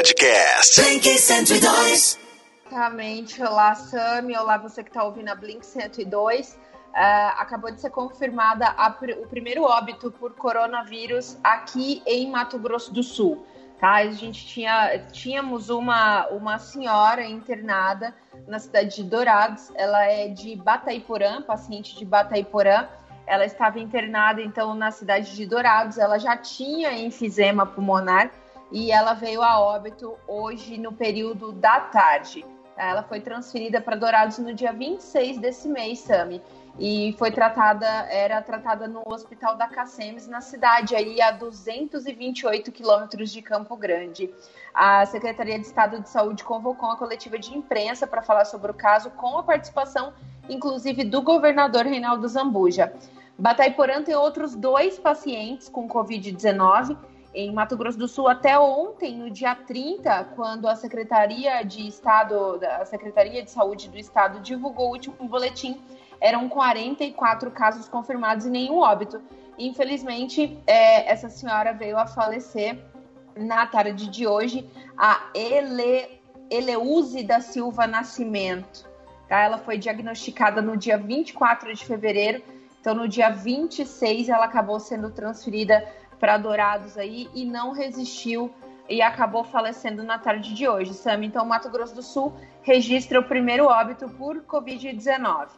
Podcast. Blink 102. Exatamente. Olá, Sami. Olá, você que está ouvindo a Blink 102. Uh, acabou de ser confirmada a, o primeiro óbito por coronavírus aqui em Mato Grosso do Sul. Tá? A gente tinha, tínhamos uma, uma senhora internada na cidade de Dourados, ela é de Bataiporã, paciente de Bataiporã. Ela estava internada então na cidade de Dourados, ela já tinha enfisema pulmonar e ela veio a óbito hoje no período da tarde. Ela foi transferida para Dourados no dia 26 desse mês, Sami, e foi tratada, era tratada no Hospital da Cacemes, na cidade, aí a 228 quilômetros de Campo Grande. A Secretaria de Estado de Saúde convocou uma coletiva de imprensa para falar sobre o caso, com a participação, inclusive, do governador Reinaldo Zambuja. Bataiporã tem outros dois pacientes com Covid-19 em Mato Grosso do Sul até ontem, no dia 30, quando a Secretaria de Estado, a Secretaria de Saúde do Estado divulgou o último boletim, eram 44 casos confirmados e nenhum óbito. Infelizmente, é, essa senhora veio a falecer na tarde de hoje, a Ele, Eleuze da Silva Nascimento. Tá? Ela foi diagnosticada no dia 24 de fevereiro, então no dia 26 ela acabou sendo transferida para Dourados aí e não resistiu e acabou falecendo na tarde de hoje, Sam. Então, Mato Grosso do Sul registra o primeiro óbito por Covid-19.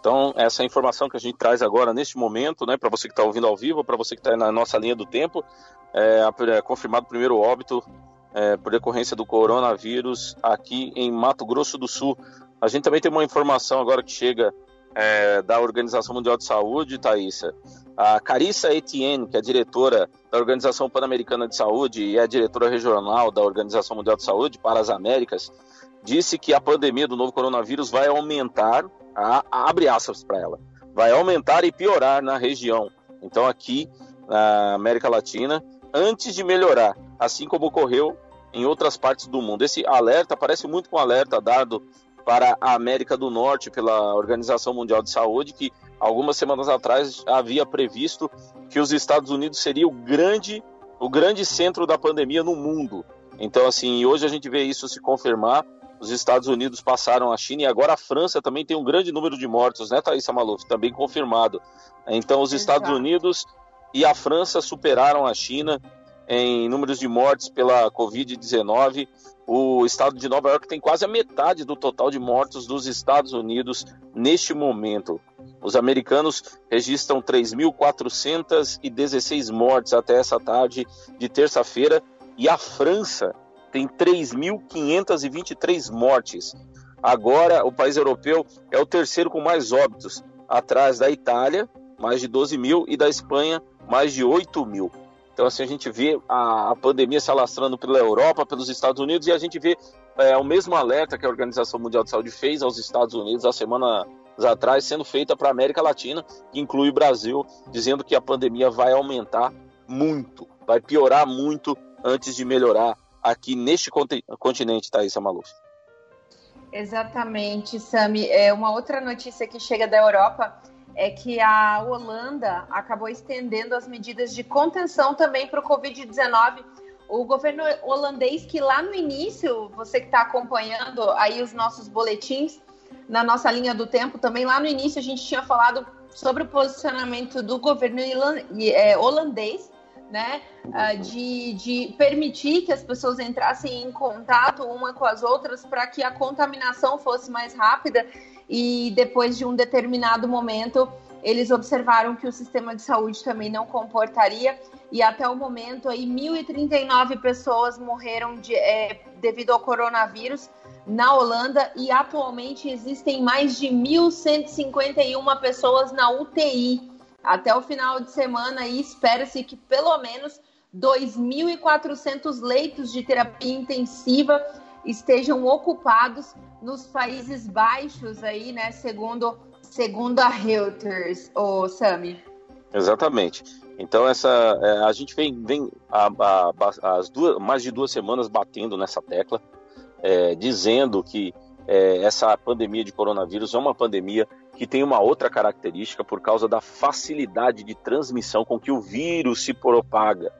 Então, essa é informação que a gente traz agora neste momento, né, para você que está ouvindo ao vivo, para você que está na nossa linha do tempo, é, é confirmado o primeiro óbito é, por decorrência do coronavírus aqui em Mato Grosso do Sul. A gente também tem uma informação agora que chega é, da Organização Mundial de Saúde, Thaisa. A Carissa Etienne, que é diretora da Organização Pan-Americana de Saúde e é diretora regional da Organização Mundial de Saúde para as Américas, disse que a pandemia do novo coronavírus vai aumentar, a, a, abre aspas para ela, vai aumentar e piorar na região. Então, aqui na América Latina, antes de melhorar, assim como ocorreu em outras partes do mundo. Esse alerta parece muito com o alerta dado para a América do Norte pela Organização Mundial de Saúde, que algumas semanas atrás havia previsto que os Estados Unidos seria o grande, o grande centro da pandemia no mundo. Então, assim, hoje a gente vê isso se confirmar. Os Estados Unidos passaram a China e agora a França também tem um grande número de mortos, né, Thaisa Maluf? Também confirmado. Então, os Estados Unidos e a França superaram a China em números de mortes pela Covid-19. O estado de Nova York tem quase a metade do total de mortos dos Estados Unidos neste momento. Os americanos registram 3.416 mortes até essa tarde de terça-feira e a França tem 3.523 mortes. Agora, o país europeu é o terceiro com mais óbitos, atrás da Itália, mais de 12 mil, e da Espanha, mais de 8 mil. Então, assim, a gente vê a, a pandemia se alastrando pela Europa, pelos Estados Unidos, e a gente vê é, o mesmo alerta que a Organização Mundial de Saúde fez aos Estados Unidos há semanas atrás, sendo feita para a América Latina, que inclui o Brasil, dizendo que a pandemia vai aumentar muito, vai piorar muito antes de melhorar aqui neste continente, Thaisa Maluf. Exatamente, Sami. É uma outra notícia que chega da Europa é que a Holanda acabou estendendo as medidas de contenção também para o Covid-19. O governo holandês, que lá no início, você que está acompanhando aí os nossos boletins, na nossa linha do tempo, também lá no início a gente tinha falado sobre o posicionamento do governo é, holandês, né, ah, de, de permitir que as pessoas entrassem em contato uma com as outras para que a contaminação fosse mais rápida e depois de um determinado momento eles observaram que o sistema de saúde também não comportaria e até o momento aí 1.039 pessoas morreram de, é, devido ao coronavírus na Holanda e atualmente existem mais de 1.151 pessoas na UTI. Até o final de semana e espera-se que pelo menos 2.400 leitos de terapia intensiva estejam ocupados nos Países Baixos aí, né, segundo segundo a Reuters, o Sami. Exatamente. Então essa é, a gente vem, vem a, a, as duas, mais de duas semanas batendo nessa tecla, é, dizendo que é, essa pandemia de coronavírus é uma pandemia que tem uma outra característica por causa da facilidade de transmissão com que o vírus se propaga.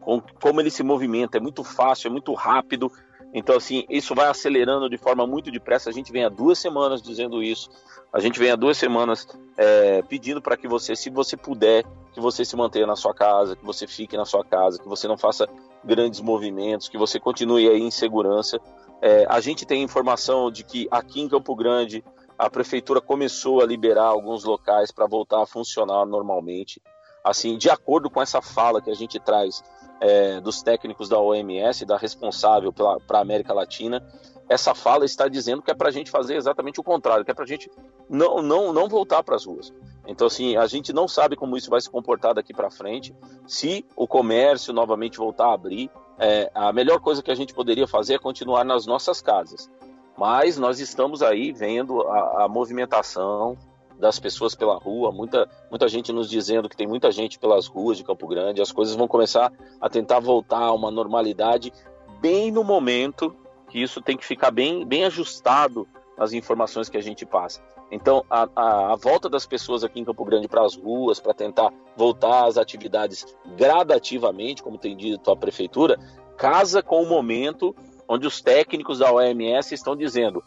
com como ele se movimenta, é muito fácil, é muito rápido. Então, assim, isso vai acelerando de forma muito depressa. A gente vem há duas semanas dizendo isso. A gente vem há duas semanas é, pedindo para que você, se você puder, que você se mantenha na sua casa, que você fique na sua casa, que você não faça grandes movimentos, que você continue aí em segurança. É, a gente tem informação de que aqui em Campo Grande a prefeitura começou a liberar alguns locais para voltar a funcionar normalmente. Assim, de acordo com essa fala que a gente traz é, dos técnicos da OMS, da responsável para a América Latina, essa fala está dizendo que é para a gente fazer exatamente o contrário, que é para a gente não, não, não voltar para as ruas. Então, assim, a gente não sabe como isso vai se comportar daqui para frente. Se o comércio novamente voltar a abrir, é, a melhor coisa que a gente poderia fazer é continuar nas nossas casas. Mas nós estamos aí vendo a, a movimentação das pessoas pela rua, muita, muita gente nos dizendo que tem muita gente pelas ruas de Campo Grande, as coisas vão começar a tentar voltar a uma normalidade bem no momento que isso tem que ficar bem, bem ajustado às informações que a gente passa. Então, a, a, a volta das pessoas aqui em Campo Grande para as ruas, para tentar voltar às atividades gradativamente, como tem dito a prefeitura, casa com o momento onde os técnicos da OMS estão dizendo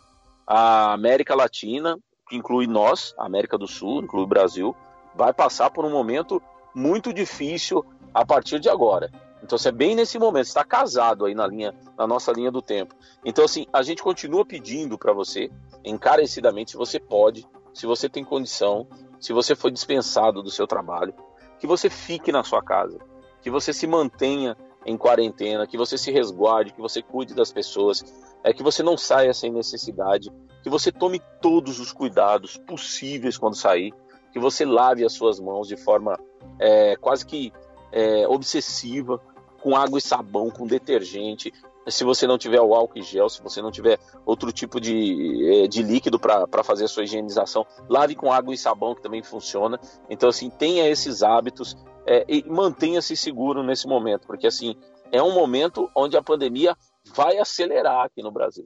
a América Latina, que inclui nós, América do Sul, inclui o Brasil, vai passar por um momento muito difícil a partir de agora. Então, você é bem nesse momento, está casado aí na linha, na nossa linha do tempo. Então, assim, a gente continua pedindo para você, encarecidamente, se você pode, se você tem condição, se você foi dispensado do seu trabalho, que você fique na sua casa, que você se mantenha em quarentena, que você se resguarde, que você cuide das pessoas, é que você não saia sem necessidade, que você tome todos os cuidados possíveis quando sair, que você lave as suas mãos de forma é, quase que é, obsessiva, com água e sabão, com detergente. Se você não tiver o álcool e gel, se você não tiver outro tipo de, é, de líquido para fazer a sua higienização, lave com água e sabão, que também funciona. Então, assim, tenha esses hábitos é, e mantenha-se seguro nesse momento, porque assim é um momento onde a pandemia vai acelerar aqui no Brasil.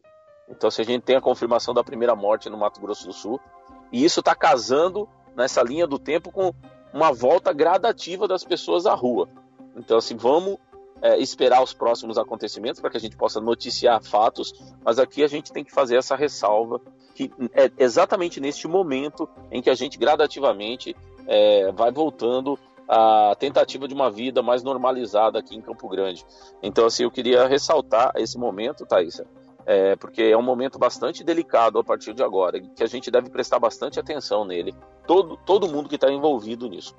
Então, se a gente tem a confirmação da primeira morte no Mato Grosso do Sul, e isso está casando nessa linha do tempo com uma volta gradativa das pessoas à rua. Então, assim, vamos é, esperar os próximos acontecimentos para que a gente possa noticiar fatos, mas aqui a gente tem que fazer essa ressalva que é exatamente neste momento em que a gente gradativamente é, vai voltando a tentativa de uma vida mais normalizada aqui em Campo Grande. Então, assim, eu queria ressaltar esse momento, Thaisa, é, porque é um momento bastante delicado a partir de agora, que a gente deve prestar bastante atenção nele, todo, todo mundo que está envolvido nisso.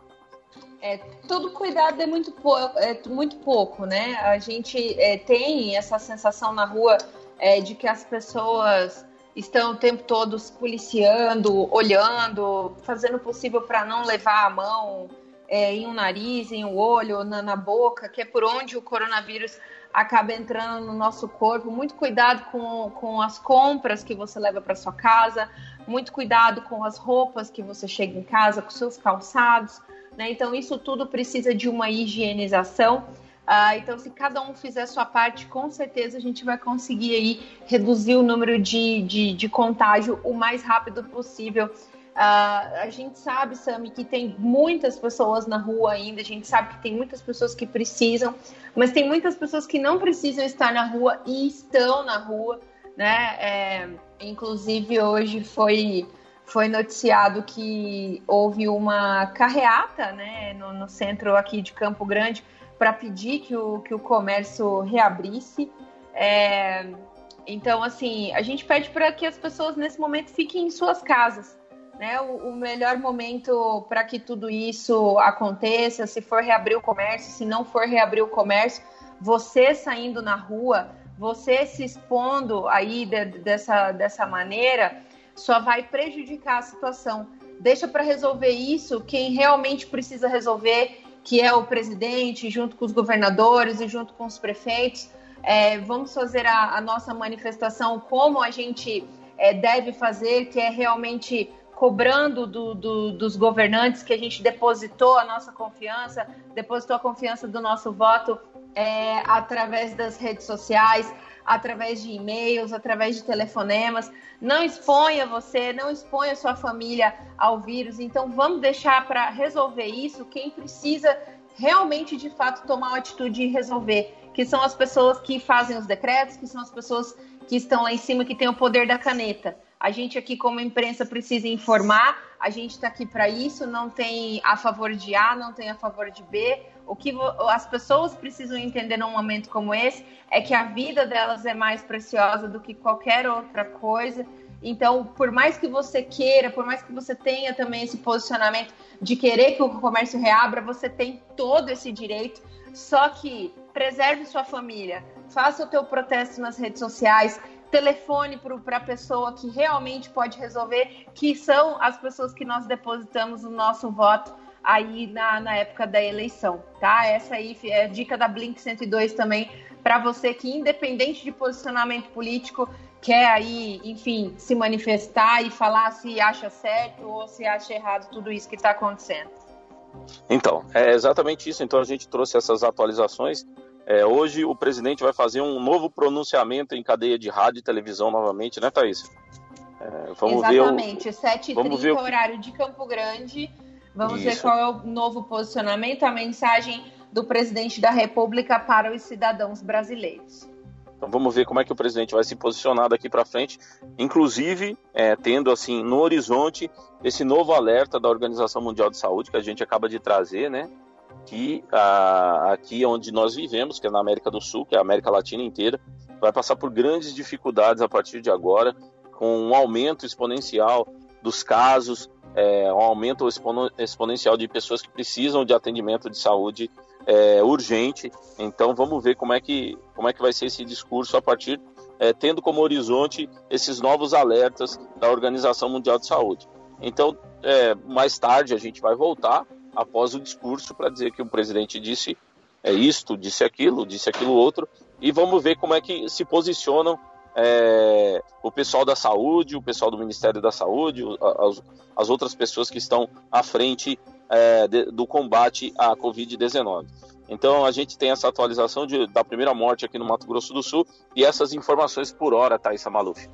É, todo cuidado é muito, é muito pouco, né? A gente é, tem essa sensação na rua é, de que as pessoas estão o tempo todo se policiando, olhando, fazendo o possível para não levar a mão é, em um nariz, em um olho, na, na boca, que é por onde o coronavírus acaba entrando no nosso corpo. Muito cuidado com, com as compras que você leva para sua casa, muito cuidado com as roupas que você chega em casa, com seus calçados. Né? Então, isso tudo precisa de uma higienização. Ah, então, se cada um fizer sua parte, com certeza a gente vai conseguir aí reduzir o número de, de, de contágio o mais rápido possível Uh, a gente sabe, Sami, que tem muitas pessoas na rua ainda, a gente sabe que tem muitas pessoas que precisam, mas tem muitas pessoas que não precisam estar na rua e estão na rua, né? É, inclusive, hoje foi, foi noticiado que houve uma carreata né, no, no centro aqui de Campo Grande para pedir que o, que o comércio reabrisse. É, então, assim, a gente pede para que as pessoas nesse momento fiquem em suas casas né, o, o melhor momento para que tudo isso aconteça, se for reabrir o comércio, se não for reabrir o comércio, você saindo na rua, você se expondo aí de, dessa, dessa maneira, só vai prejudicar a situação. Deixa para resolver isso quem realmente precisa resolver, que é o presidente, junto com os governadores e junto com os prefeitos. É, vamos fazer a, a, nossa manifestação como a gente é, deve fazer, que é realmente cobrando do, do, dos governantes que a gente depositou a nossa confiança, depositou a confiança do nosso voto é, através das redes sociais, através de e-mails, através de telefonemas. Não exponha você, não exponha sua família ao vírus. Então, vamos deixar para resolver isso quem precisa realmente, de fato, tomar uma atitude e resolver, que são as pessoas que fazem os decretos, que são as pessoas que estão lá em cima, que têm o poder da caneta. A gente aqui, como imprensa, precisa informar, a gente está aqui para isso, não tem a favor de A, não tem a favor de B. O que as pessoas precisam entender num momento como esse é que a vida delas é mais preciosa do que qualquer outra coisa. Então, por mais que você queira, por mais que você tenha também esse posicionamento de querer que o comércio reabra, você tem todo esse direito. Só que preserve sua família, faça o teu protesto nas redes sociais, telefone para a pessoa que realmente pode resolver, que são as pessoas que nós depositamos o nosso voto aí na, na época da eleição, tá? Essa aí é dica da Blink 102 também para você que, independente de posicionamento político, quer aí, enfim, se manifestar e falar se acha certo ou se acha errado tudo isso que está acontecendo. Então, é exatamente isso. Então a gente trouxe essas atualizações. É, hoje o presidente vai fazer um novo pronunciamento em cadeia de rádio e televisão novamente, né, Thaís? É, vamos exatamente, ver o... 7h30, ver o... horário de Campo Grande. Vamos isso. ver qual é o novo posicionamento, a mensagem do presidente da República para os cidadãos brasileiros. Então vamos ver como é que o presidente vai se posicionar daqui para frente, inclusive é, tendo assim no horizonte esse novo alerta da Organização Mundial de Saúde que a gente acaba de trazer, né? Que a, aqui onde nós vivemos, que é na América do Sul, que é a América Latina inteira, vai passar por grandes dificuldades a partir de agora, com um aumento exponencial dos casos, é, um aumento exponencial de pessoas que precisam de atendimento de saúde é, urgente. Então vamos ver como é que como é que vai ser esse discurso a partir é, tendo como horizonte esses novos alertas da Organização Mundial de Saúde. Então é, mais tarde a gente vai voltar após o discurso para dizer que o presidente disse é isto, disse aquilo, disse aquilo outro e vamos ver como é que se posicionam é, o pessoal da saúde, o pessoal do Ministério da Saúde, as, as outras pessoas que estão à frente é, de, do combate à Covid-19. Então a gente tem essa atualização de, da primeira morte aqui no Mato Grosso do Sul e essas informações por hora, Thaisa Maluf.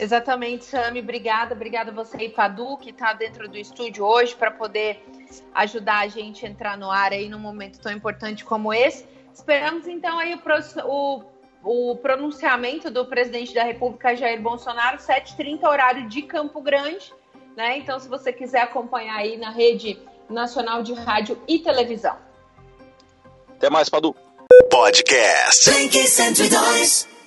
Exatamente, Sami. Obrigada. Obrigada a você e Padu, que está dentro do estúdio hoje para poder ajudar a gente a entrar no ar aí num momento tão importante como esse. Esperamos então aí o, o, o pronunciamento do presidente da República, Jair Bolsonaro, 7h30, horário de Campo Grande. Né? Então, se você quiser acompanhar aí na rede Nacional de Rádio e Televisão. Até mais, Padu. Podcast. 102.